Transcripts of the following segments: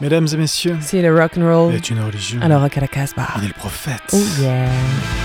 Mesdames et messieurs, c'est le rock and roll est une religion. Alors rock à la Casbah. Il est le prophète. Oh yeah.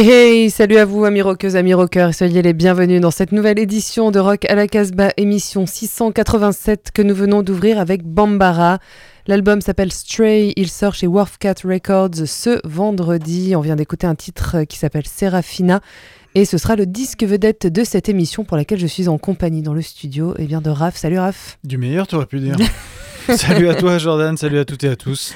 Hey hey, salut à vous amis rockeuses, amis rockeurs, soyez les bienvenus dans cette nouvelle édition de Rock à la Casbah, émission 687 que nous venons d'ouvrir avec Bambara. L'album s'appelle Stray, il sort chez Cat Records ce vendredi. On vient d'écouter un titre qui s'appelle Serafina et ce sera le disque vedette de cette émission pour laquelle je suis en compagnie dans le studio et eh bien de Raph. Salut Raph. Du meilleur, tu aurais pu dire. salut à toi Jordan, salut à toutes et à tous.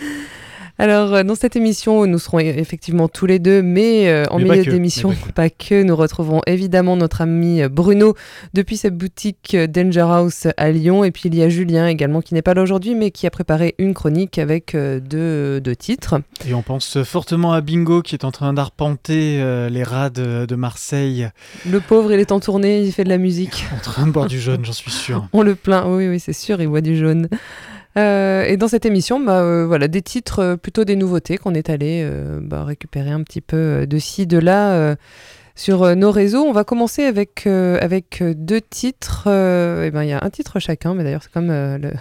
Alors, euh, dans cette émission, nous serons effectivement tous les deux, mais euh, en Mais pas milieu d'émission, mais pas, que, nous retrouverons évidemment notre ami euh, Bruno depuis sa boutique Danger House à Lyon. Et puis, il y a Julien également qui n'est pas là aujourd'hui, mais qui a préparé une chronique avec euh, deux, deux titres. Et on pense fortement à Bingo qui est en train d'arpenter euh, les rades de, de Marseille Le pauvre, il est en tournée, il fait de la musique. en train de boire du jaune, j'en suis sûr. On le plaint, oui, oui, c'est sûr, il voit du jaune. Euh, et dans cette émission, bah, euh, voilà, des titres, euh, plutôt des nouveautés qu'on est allé bah, récupérer un petit peu de ci, de là sur nos réseaux. On va commencer avec, avec deux titres. euh, ben, Il y a un titre chacun, mais d'ailleurs c'est comme le...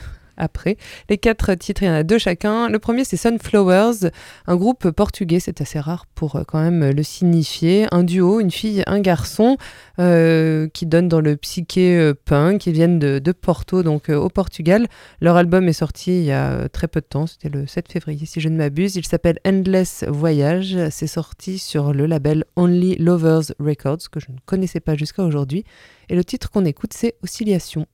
après. Les quatre titres, il y en a deux chacun. Le premier, c'est Sunflowers, un groupe portugais, c'est assez rare pour euh, quand même le signifier. Un duo, une fille, un garçon, euh, qui donne dans le psyché euh, punk. Ils viennent de, Porto, donc au Portugal. Leur album est sorti il y a très peu de temps, c'était le 7 février si je ne m'abuse. Il s'appelle Endless Voyage. C'est sorti sur le label Only Lovers Records, que je ne connaissais pas jusqu'à aujourd'hui. Et le titre qu'on écoute, c'est. Oscillation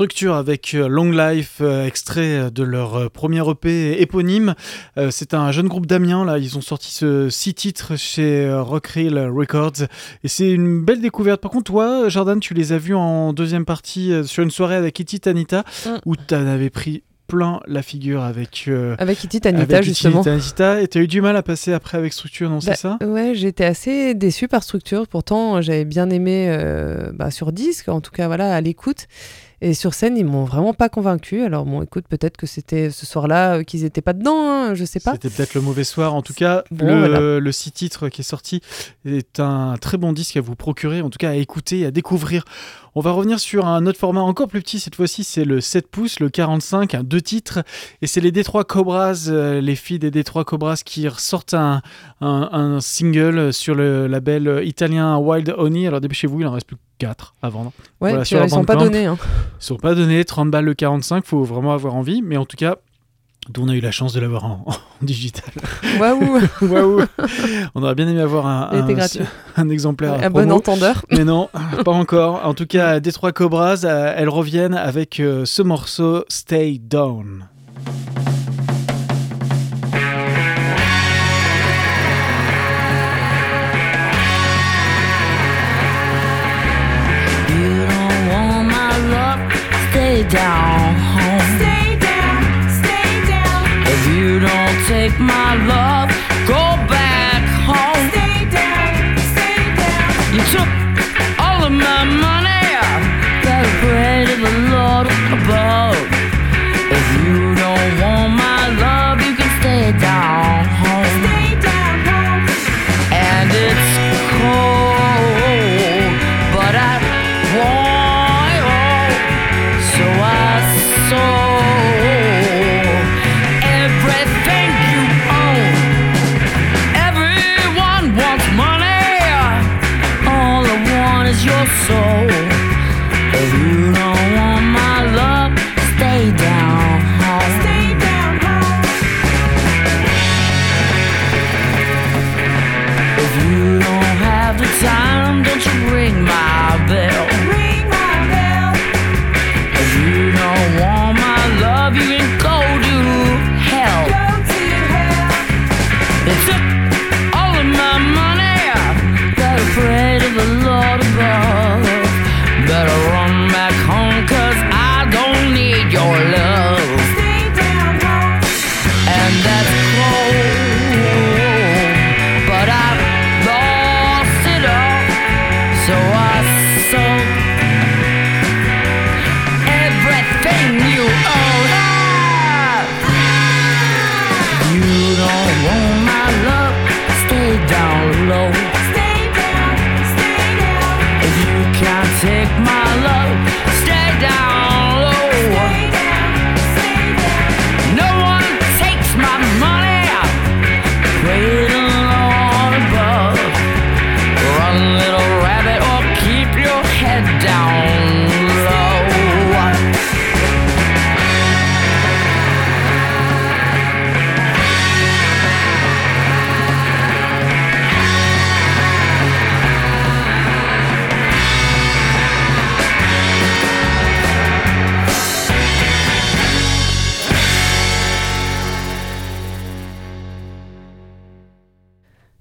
Structure avec euh, Long Life, euh, extrait de leur euh, premier EP éponyme. C'est un jeune groupe d'Amiens, là, ils ont sorti ce six titres chez Reel Records et c'est une belle découverte. Par contre, toi, Jordan, tu les as vus en deuxième partie sur une soirée avec Kitty Tanita mm. où tu en avais pris plein la figure avec avec Kitty Tanita justement. Tanita, et tu as eu du mal à passer après avec Structure, non c'est bah, ça? Ouais, j'étais assez déçu par Structure. Pourtant, j'avais bien aimé bah, sur disque, en tout cas voilà à l'écoute. Et sur scène, ils m'ont vraiment pas convaincu. Alors bon, écoute, peut-être que c'était ce soir-là euh, qu'ils étaient pas dedans, hein, je sais pas. C'était peut-être le mauvais soir. En tout cas, le, six titres qui est sorti est un très bon disque à vous procurer, en tout cas à écouter, à découvrir. On va revenir sur un autre format encore plus petit cette fois-ci, c'est le 7 pouces, le 45, un deux titres, et c'est les Détroit Cobras, euh, les filles des Détroit Cobras qui ressortent un, un, single sur le label italien Wild Honey. Alors dépêchez-vous, il en reste plus que 4 à vendre. Ouais, voilà, ils sont pas donnés. Hein. Ils sont pas donnés, 30 balles le 45, faut vraiment avoir envie, mais en tout cas, d'où on a eu la chance de l'avoir en, digital. Waouh Waouh On aurait bien aimé avoir un, un, exemplaire. Un bon entendeur. Mais non, pas encore. En tout cas, Détroit Cobras, euh, elles reviennent avec euh, ce morceau Stay Down. all alone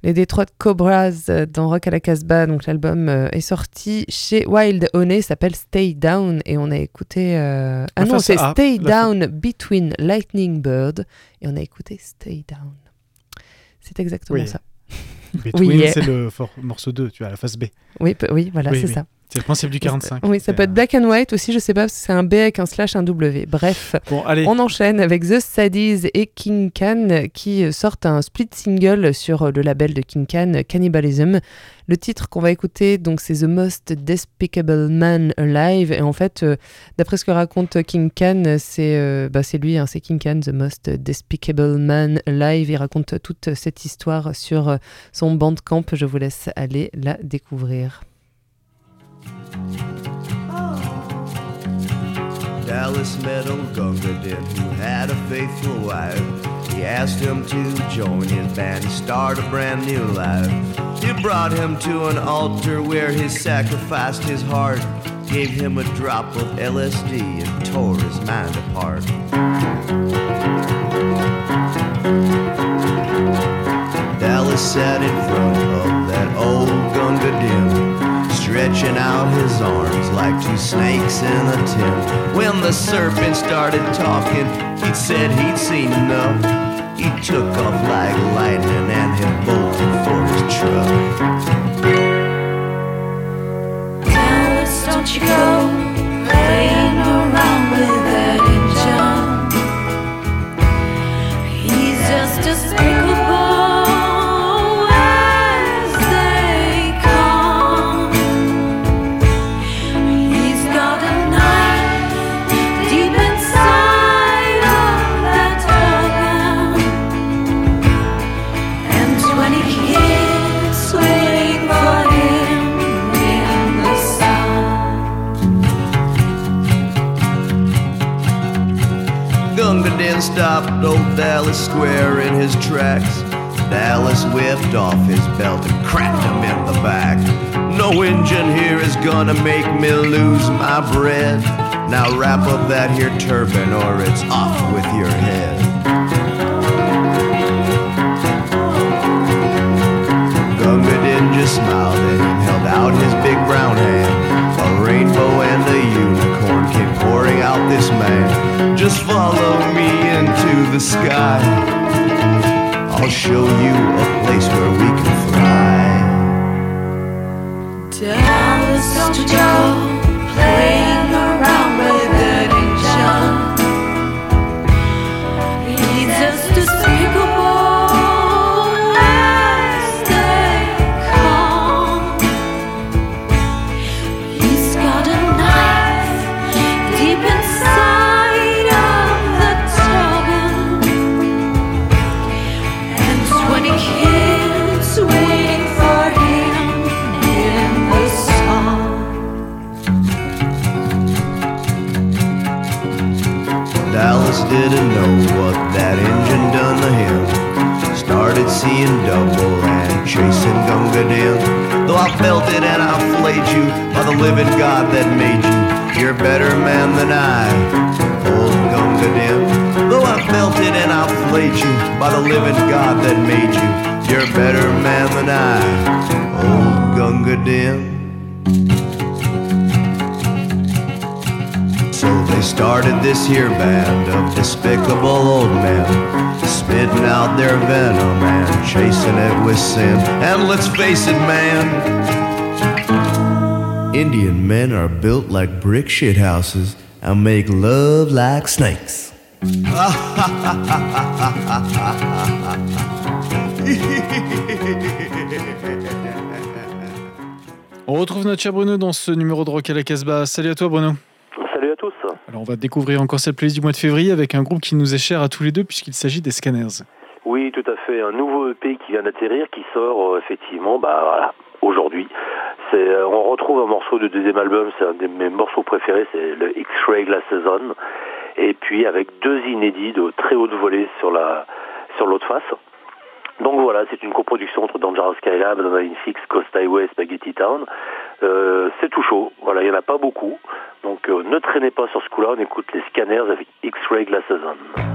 les Detroit Cobras euh, dans Rock à la Casbah. Donc l'album euh, est sorti chez Wild Honey, s'appelle Stay Down et on a écouté. Euh, ah non, c'est Stay Down Between Lightning Bird et on a écouté Stay Down. C'est exactement ça. Between, c'est le morceau 2, tu vois, la face B. Oui, oui voilà, c'est ça. C'est le principe du 45. Oui, ça peut être black and white aussi, je sais pas, c'est un B avec un slash, un W. Bref, bon, allez. on enchaîne avec The Saddies et King Can qui sortent un split single sur le label de King Can, Cannibalism. Le titre qu'on va écouter, donc, c'est The Most Despicable Man Alive. Et en fait, euh, d'après ce que raconte King Can, c'est euh, bah, lui, hein, c'est King Can, The Most Despicable Man Alive. Il raconte toute cette histoire sur son bandcamp. Je vous laisse aller la découvrir. Dallas met old Gunga Din, who had a faithful wife. He asked him to join his band and start a brand new life. He brought him to an altar where he sacrificed his heart gave him a drop of LSD and tore his mind apart. Dallas sat in front stretching out his arms like two snakes in a tin. When the serpent started talking, he said he'd seen enough. He took off like lightning and he bolted for his truck. Dallas, don't you go playing around with that engine. He's just as despicable Dallas square in his tracks. Dallas whipped off his belt and cracked him in the back. No engine here is gonna make me lose my bread. Now wrap up that here turban or it's off with your head. Gunga Din just smiled him, held out his big brown hand. A rainbow and a unicorn came pouring out this man. Just follow the sky. I'll show you a place where we can fly. Dallas, don't you sin. And let's face it, man, Indian men are built like brick shit houses and make love like snakes. On retrouve notre cher Bruno dans ce numéro de Rock à la Casbah. Salut à toi Bruno. Salut à tous. Alors on va découvrir encore cette playlist du mois de février avec un groupe qui nous est cher à tous les deux puisqu'il s'agit des Scanners. Oui, tout à fait. Un nouveau EP qui vient d'atterrir, qui sort euh, effectivement, bah voilà, aujourd'hui. Euh, on retrouve un morceau du deuxième album, c'est un de mes morceaux préférés, c'est le X-Ray Glass Season. Et puis avec deux inédits de très haute volée sur la sur l'autre face. Donc voilà, c'est une coproduction entre Dangerous Skylab, Adrenaline Fix, Coast Highway, Spaghetti Town. Euh, c'est tout chaud, voilà, il n'y en a pas beaucoup. Donc ne traînez pas sur ce coup-là, on écoute les Scanners avec X-Ray Glass Season.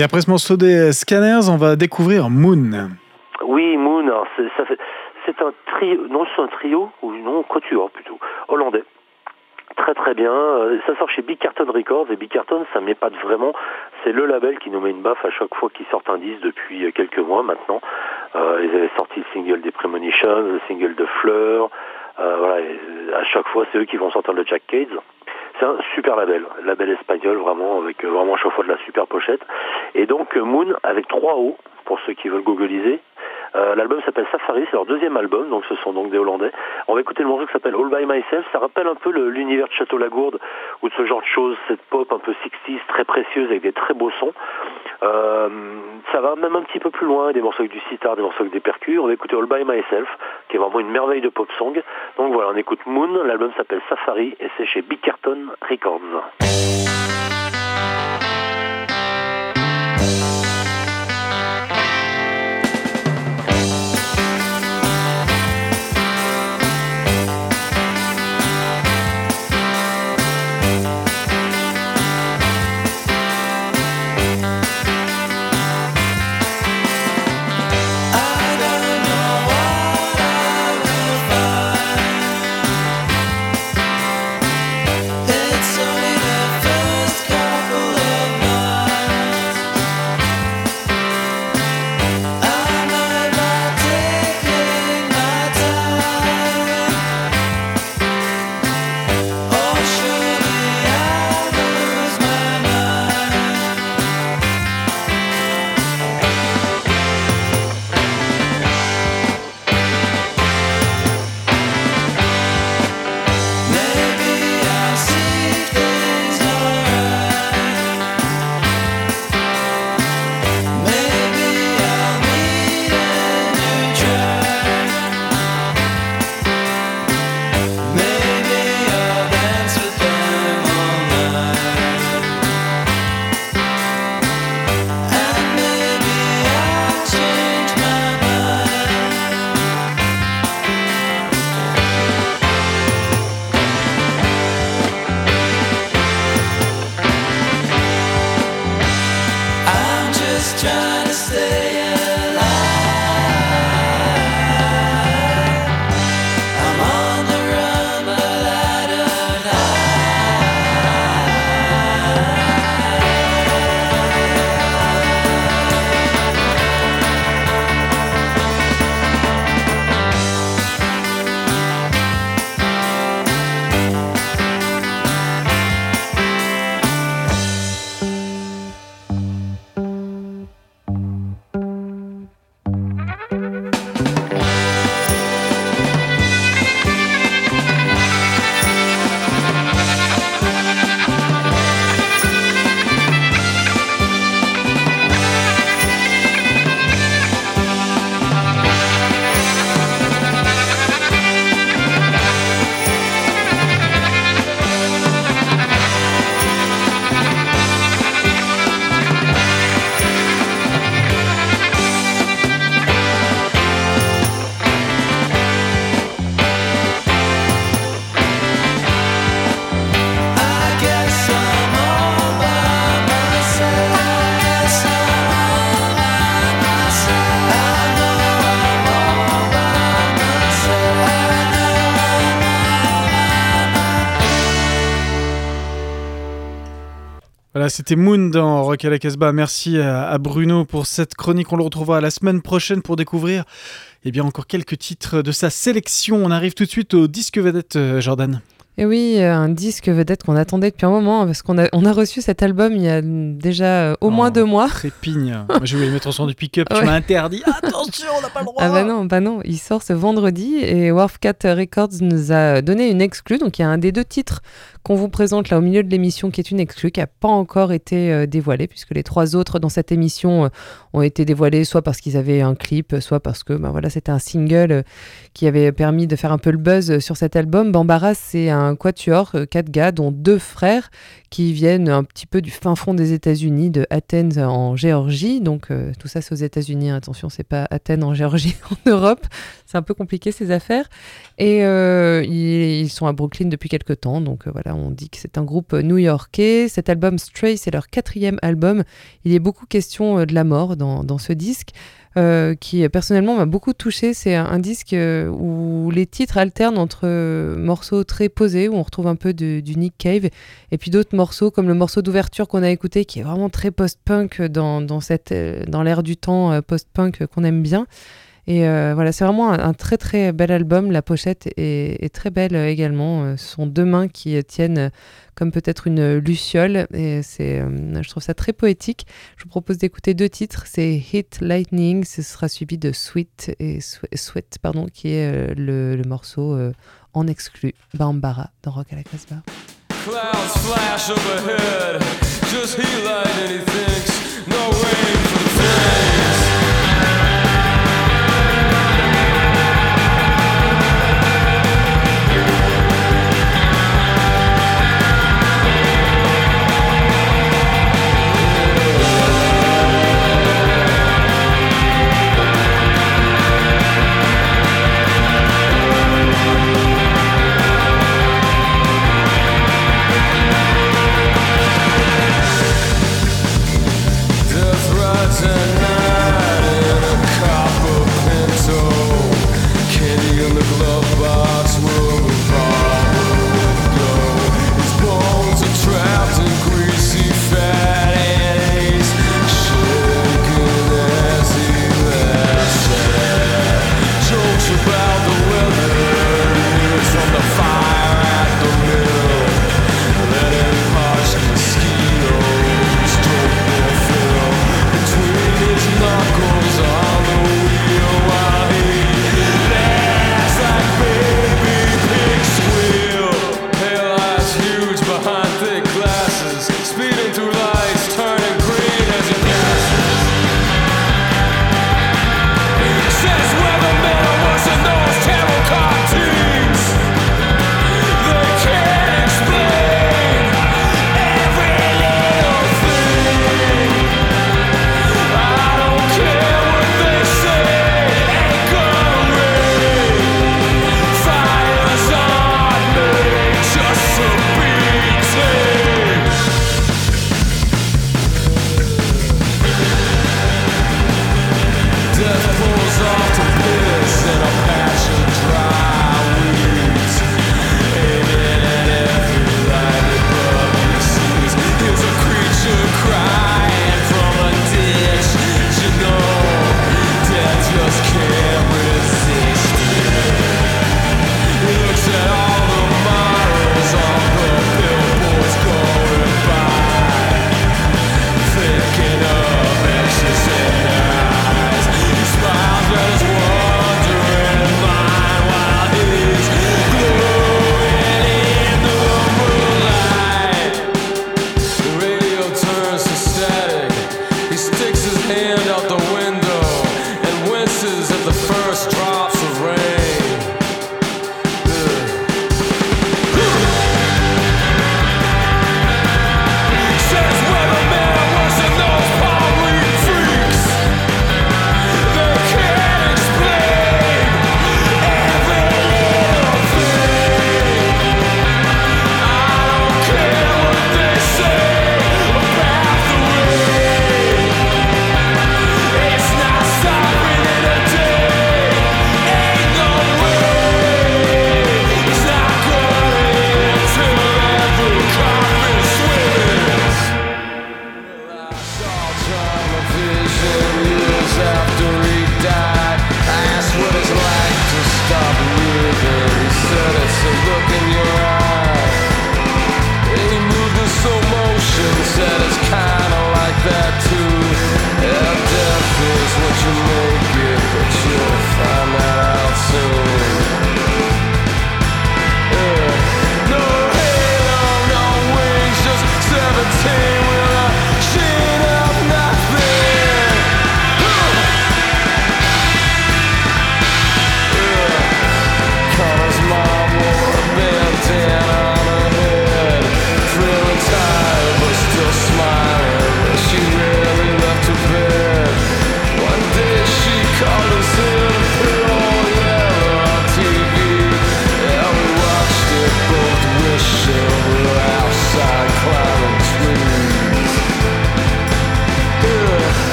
Et après ce morceau des Scanners, on va découvrir Moon. Oui, Moon, c'est un trio, non c'est un trio, ou non, quatuor plutôt, hollandais. Très très bien, euh, ça sort chez Big Carton Records et Big Carton ça m'épate vraiment, c'est le label qui nous met une baffe à chaque fois qu'ils sortent un disque depuis quelques mois maintenant. Euh, ils avaient sorti le single des Premonitions, le single de Fleur, euh, à chaque fois c'est eux qui vont sortir le Jack Cades. Super label, label espagnol vraiment avec euh, vraiment chaque fois de la super pochette. Et donc euh, Moon avec trois O pour ceux qui veulent googliser. Euh, L'album s'appelle Safari, c'est leur deuxième album, donc ce sont donc des Hollandais. On va écouter le morceau qui s'appelle All By Myself. Ça rappelle un peu l'univers de Château Lagourde ou de ce genre de choses, cette pop un peu 60s, très précieuse avec des très beaux sons. Euh, ça va même un petit peu plus loin, des morceaux avec du sitar, des morceaux avec des percus. On va écouter All By Myself, qui est vraiment une merveille de pop song. Donc voilà, on écoute Moon, l'album s'appelle Safari et c'est chez Big Carton Records. C'était Moon dans Rock à la Casbah. Merci à, Bruno pour cette chronique. On le retrouvera la semaine prochaine pour découvrir eh bien, encore quelques titres de sa sélection. On arrive tout de suite au disque vedette, euh, Jordan. Et oui, un disque vedette qu'on attendait depuis un moment, parce qu'on a, on a reçu cet album il y a déjà euh, au moins oh, deux mois. Trépigne. Moi, je voulais mettre au son du pick-up, tu m'as interdit. Attention, on n'a pas le droit. Ah bah non, bah non, il sort ce vendredi et Wharfcat Records nous a donné une exclue. Donc il y a un des deux titres qu'on vous présente là au milieu de l'émission, qui est une exclue, qui n'a pas encore été euh, dévoilée, puisque les trois autres dans cette émission euh, ont été dévoilés soit parce qu'ils avaient un clip, soit parce que ben voilà, c'était un single euh, qui avait permis de faire un peu le buzz sur cet album. Bambara, c'est un quatuor, quatre gars, dont deux frères qui viennent un petit peu du fin fond des États-Unis, de Athènes en Géorgie. Donc tout ça c'est aux États-Unis, attention, c'est pas Athènes en Géorgie en Europe. C'est un peu compliqué ces affaires. Et ils, sont à Brooklyn depuis quelques temps, donc voilà, on dit que c'est un groupe new-yorkais. Cet album Stray, c'est leur quatrième album. Il a beaucoup question de la mort dans, dans ce disque. Euh, qui personnellement m'a beaucoup touché. C'est un, disque euh, où les titres alternent entre euh, morceaux très posés, où on retrouve un peu du Nick Cave, et puis d'autres morceaux, comme le morceau d'ouverture qu'on a écouté, qui est vraiment très post-punk dans, dans, dans l'air du temps post-punk qu'on aime bien. Et voilà, c'est vraiment un, très très bel album. La pochette est, très belle également. Ce sont deux mains qui tiennent comme peut-être une luciole. Et c'est, euh, je trouve ça très poétique. Je vous propose d'écouter deux titres. C'est Hit Lightning, ce sera suivi de Sweet et Sweat, pardon, qui est euh, le, morceau euh, en exclu Bambara dans Rock à la Casbah. Clouds flash overhead, just he light and thinks, no rain for Pray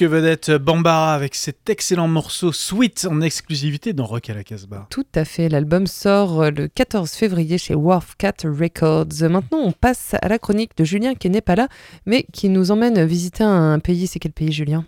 Disque vedette Bambara avec cet excellent morceau Sweet en exclusivité dans Rock à la Casbah. Tout à fait, l'album sort euh, le 14 février chez Wharfcat Records. Maintenant, on passe à la chronique de Julien qui n'est pas là, mais qui nous emmène visiter un pays. C'est quel pays, Julien?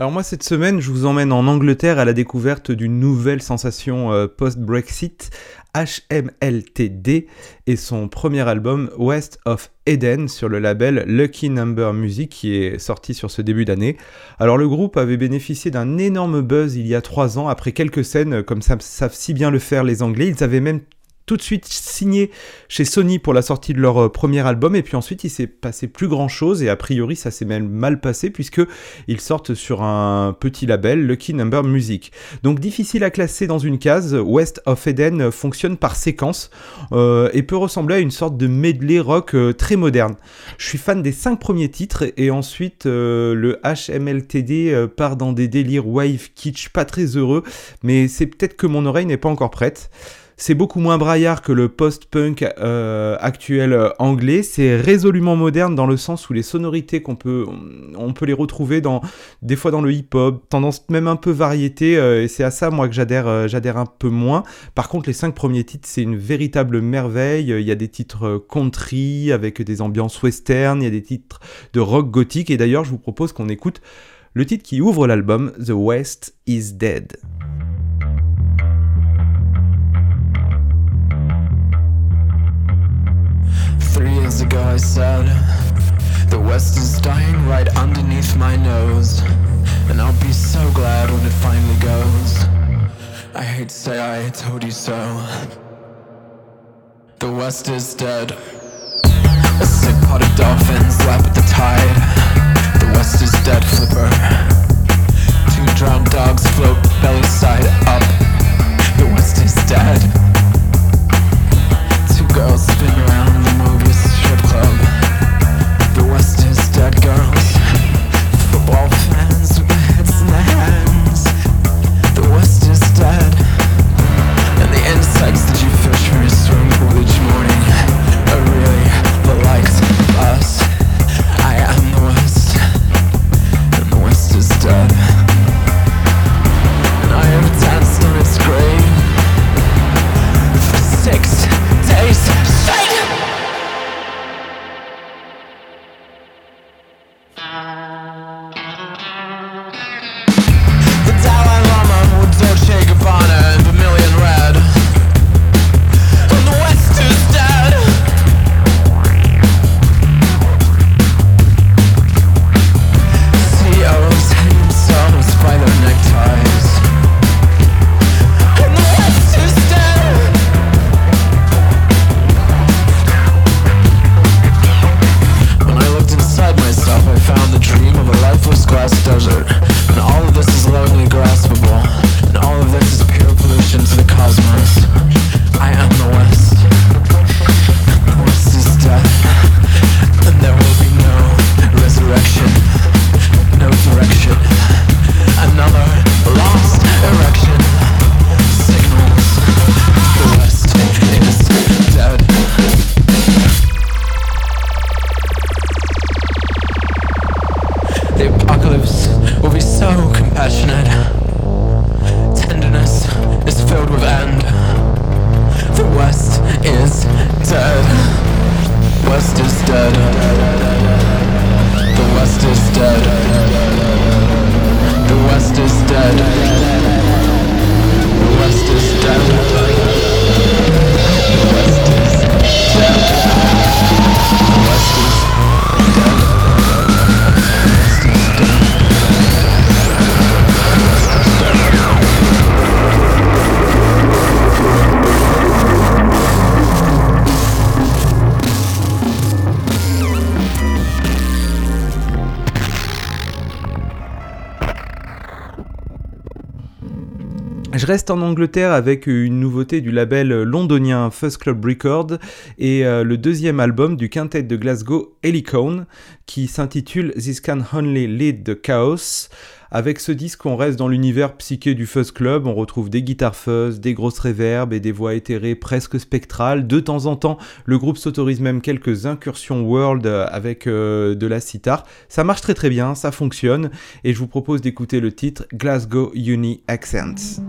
Alors moi cette semaine je vous emmène en Angleterre à la découverte d'une nouvelle sensation euh, post-Brexit, HMLTD et son premier album West of Eden sur le label Lucky Number Music qui est sorti sur ce début d'année. Alors le groupe avait bénéficié d'un énorme buzz il y a trois ans après quelques scènes comme ça savent si bien le faire les Anglais. Ils avaient même tout de suite signé chez Sony pour la sortie de leur euh, premier album et puis ensuite il s'est passé plus grand chose et a priori ça s'est même mal passé puisque ils sortent sur un petit label Lucky Number Music. Donc difficile à classer dans une case, West of Eden fonctionne par séquence euh, et peut ressembler à une sorte de medley rock euh, très moderne. Je suis fan des cinq premiers titres et ensuite le HMLTD part dans des délires wave kitsch pas très heureux mais c'est peut-être que mon oreille n'est pas encore prête. C'est beaucoup moins braillard que le post-punk euh, actuel euh, anglais. C'est résolument moderne dans le sens où les sonorités qu'on peut, les retrouver dans, des fois dans le hip-hop, tendance même un peu variété. euh, et c'est à ça moi que j'adhère, j'adhère un peu moins. Par contre, les cinq premiers titres, c'est une véritable merveille. Il y a des titres country avec des ambiances western. Il y a des titres de rock gothique. Et d'ailleurs, je vous propose qu'on écoute le titre qui ouvre l'album, The West is Dead. Three years ago I said The West is dying right underneath my nose. And I'll be so glad when it finally goes. I hate to say I told you so. The West is dead. A sick pot of dolphins lap at the tide. The West is dead, flipper. Two drowned dogs float belly side up. The West is dead. Two girls spin around club. The West is dead, girls. Reste en Angleterre avec une nouveauté du label londonien Fuzz Club Records et euh, le deuxième album du quintet de Glasgow Helicone qui s'intitule This Can Only Lead the Chaos. Avec ce disque, on reste dans l'univers psyché du Fuzz Club, on retrouve des guitares fuzz, des grosses réverbes et des voix éthérées presque spectrales. De temps en temps, le groupe s'autorise même quelques incursions world avec euh, de la sitar. Ça marche très très bien, ça fonctionne, et je vous propose d'écouter le titre Glasgow Uni Accents.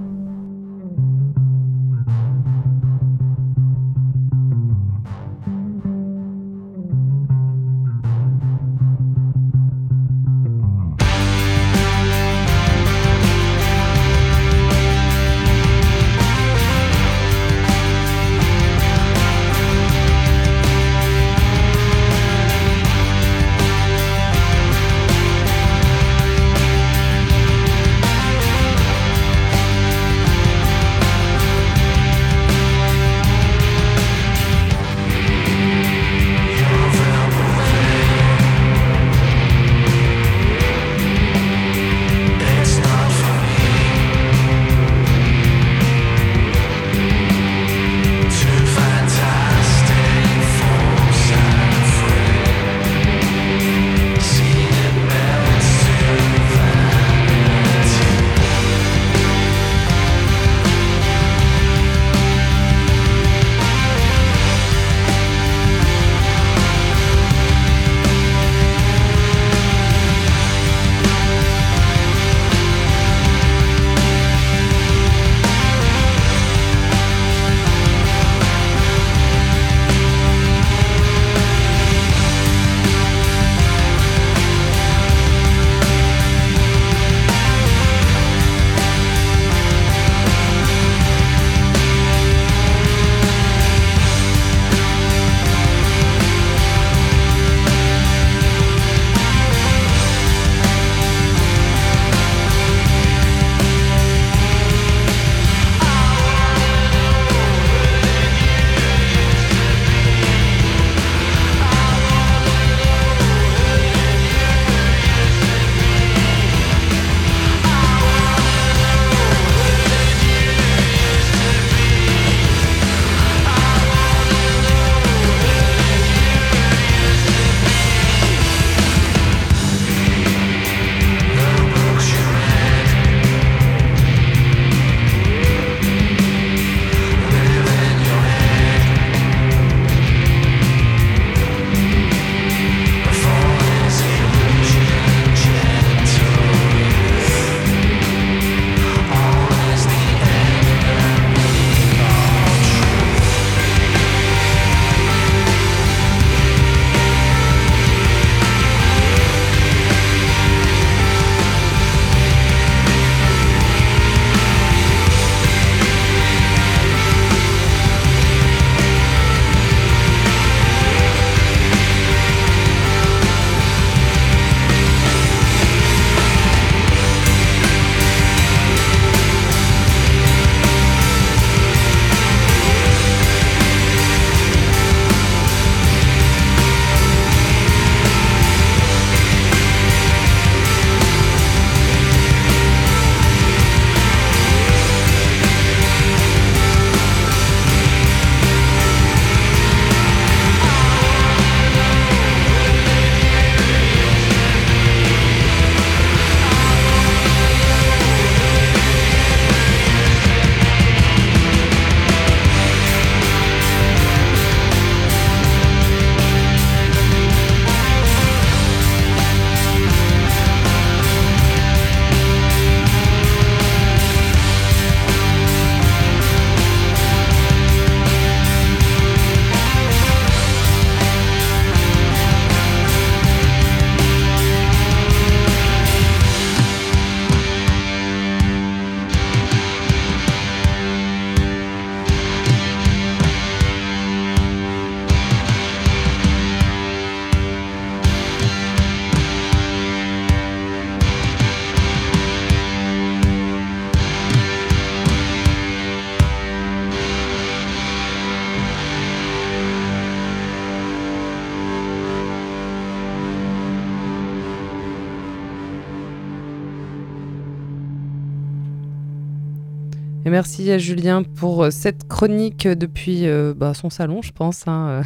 Merci à Julien pour euh, cette chronique depuis euh, bah, son salon, je pense. hein, euh.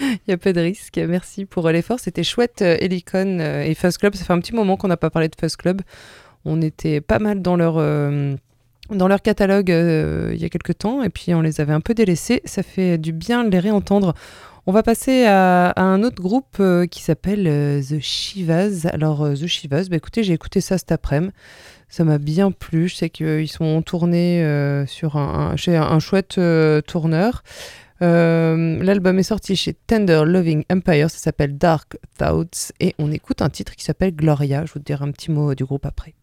Il n'y a pas de risque. Merci pour l'effort. C'était chouette, Helicon et Fuzz Club. Ça fait un petit moment qu'on n'a pas parlé de Fuzz Club. On était pas mal dans leur, dans leur catalogue il y a quelques temps et puis on les avait un peu délaissés. Ça fait du bien de les réentendre. On va passer à, un autre groupe qui s'appelle The Shivas. Alors, The Shivas, bah, écoutez, j'ai écouté ça cet après-midi. Ça m'a bien plu. Je sais qu'ils sont tournés euh, sur un, chez un, un chouette euh, tourneur. Euh, L'album est sorti chez Tender Loving Empire. Ça s'appelle Dark Thoughts. Et on écoute un titre qui s'appelle Gloria. Je vous dirai un petit mot du groupe après.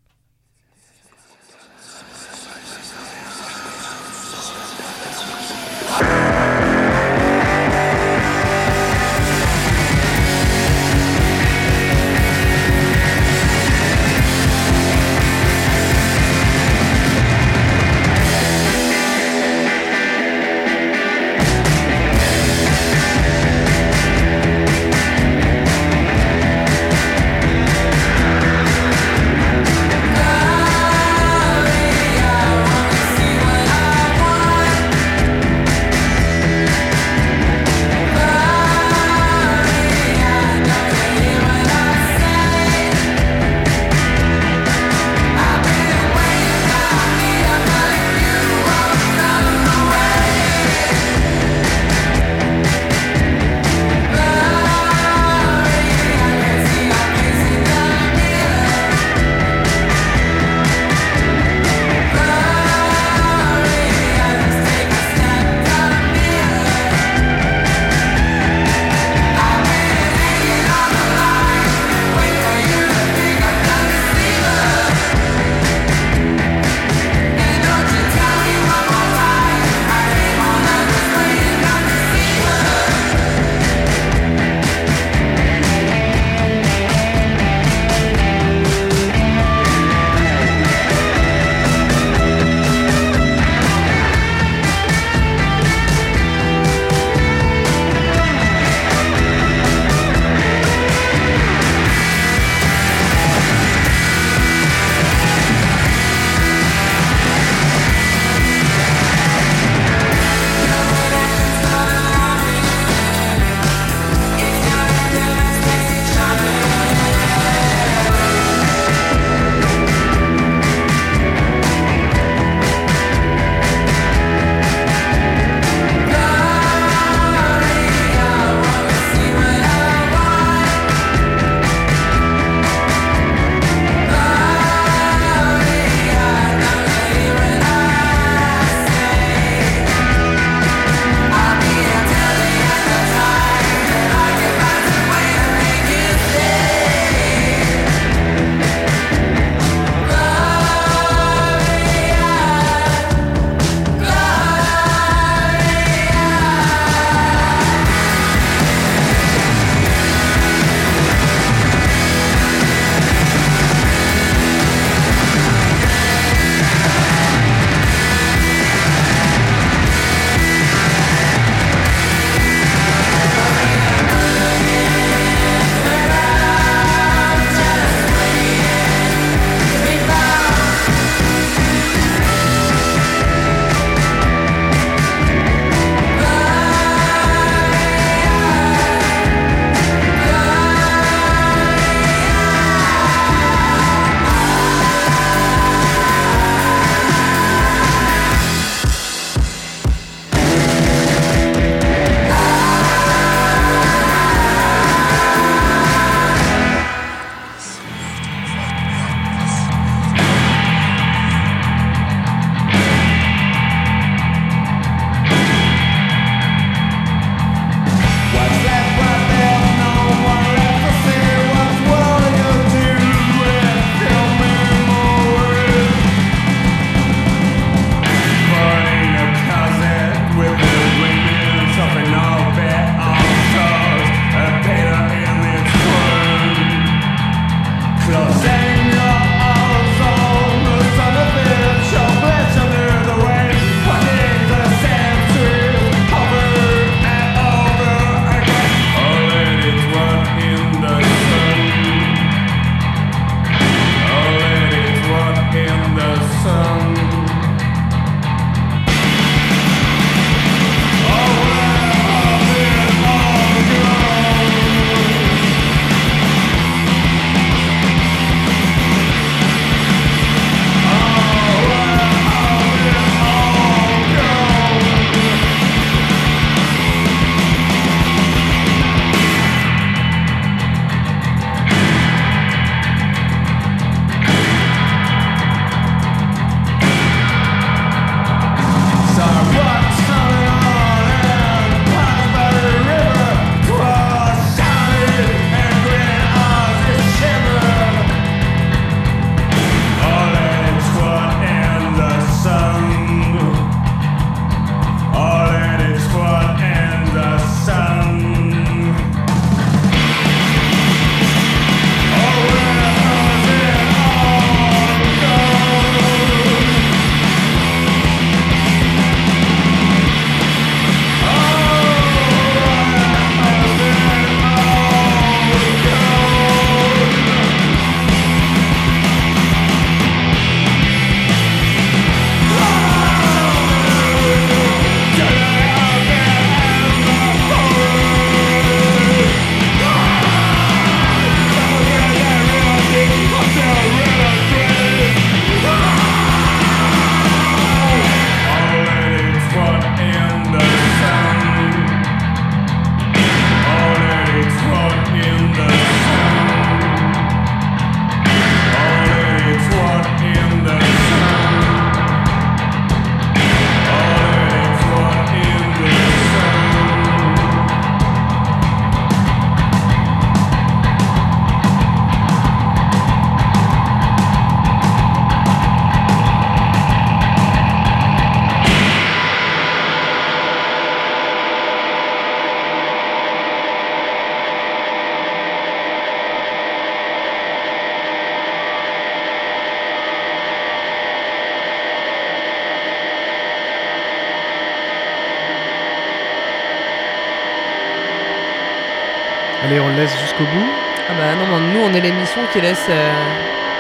Laisse, euh,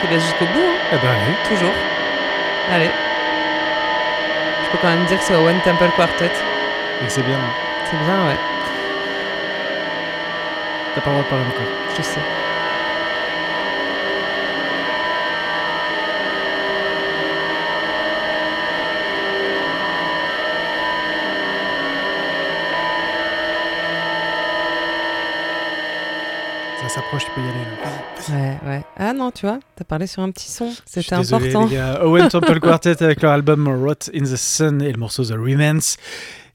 qui laisse jusqu'au bout, hein, Eh ben allez. toujours. Allez. Je peux quand même dire que c'est au One Temple Quartet. Et c'est bien. C'est bien, ouais, T'as pas le droit de parler encore. je sais. Tu peux y aller. Là. Ouais, ouais. Ah non, tu vois, t'as parlé sur un petit son. C'était désolé, important. les gars. Owen Temple Quartet avec leur album Rot in the Sun et le morceau The Remnants.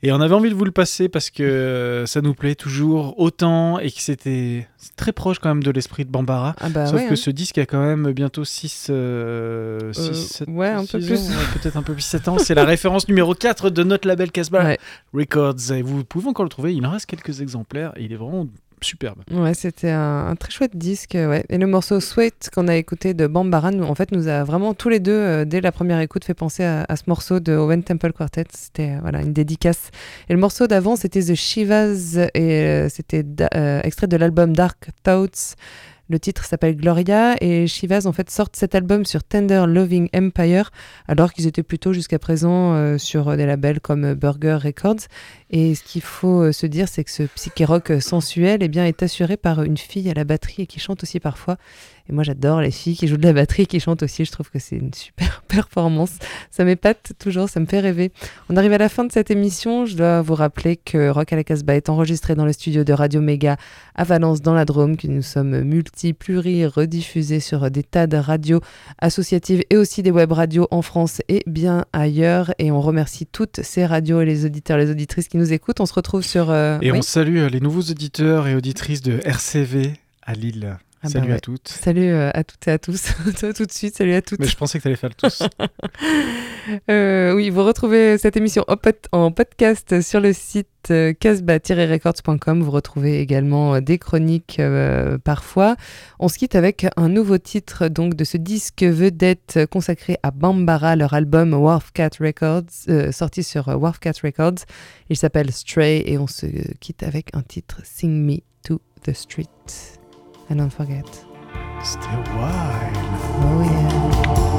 Et on avait envie de vous le passer parce que euh, ça nous plaît toujours autant et que c'était très proche quand même de l'esprit de Bambara. Ah bah Sauf ouais. que hein. ce disque a quand même bientôt 6 Euh, ouais, un peu plus. Peut-être un peu plus 7 ans. C'est la référence numéro 4 de notre label Casbah Ouais. Records. Et vous pouvez encore le trouver. Il en reste quelques exemplaires et il est vraiment superbe. Ouais, c'était un, très chouette disque, ouais. Et le morceau Sweat qu'on a écouté de Bambara, nous, en fait, nous a vraiment tous les deux, euh, dès la première écoute, fait penser à, ce morceau de Owen Temple Quartet. C'était euh, voilà une dédicace. Et le morceau d'avant, c'était The Shivas et euh, c'était extrait de l'album Dark Thoughts. Le titre s'appelle Gloria et Shivas en fait sortent cet album sur Tender Loving Empire alors qu'ils étaient plutôt jusqu'à présent euh, sur des labels comme euh, Burger Records. Et ce qu'il faut euh, se dire, c'est que ce psyché rock euh, sensuel eh bien, est assuré par une fille à la batterie et qui chante aussi parfois. Et moi, j'adore les filles qui jouent de la batterie et qui chantent aussi. Je trouve que c'est une super performance. Ça m'épate toujours, ça me fait rêver. On arrive à la fin de cette émission. Je dois vous rappeler que Rock à la Casbah est enregistré dans le studio de Radio Méga à Valence, dans la Drôme, que nous sommes multi, pluri, rediffusés sur des tas de radios associatives et aussi des web radios en France et bien ailleurs. Et on remercie toutes ces radios et les auditeurs, les auditrices qui nous écoutent. On se retrouve sur. euh, Et oui on salue euh, les nouveaux auditeurs et auditrices de RCV à Lille. Ah bah Salut ouais. à toutes. Salut euh, à toutes et à tous. Toi, tout de suite, salut à toutes. Mais je pensais que t'allais faire le tous. Euh, oui, vous retrouvez cette émission en, pod- en podcast sur le site euh, casbah-records.com. Vous retrouvez également des chroniques euh, parfois. On se quitte avec un nouveau titre donc de ce disque vedette consacré à Bambara, leur album Wharfcat Records, euh, sorti sur Wharfcat Records. Il s'appelle Stray et on se quitte avec un titre Sing Me to the Street. And don't forget. Stay wild. Oh yeah.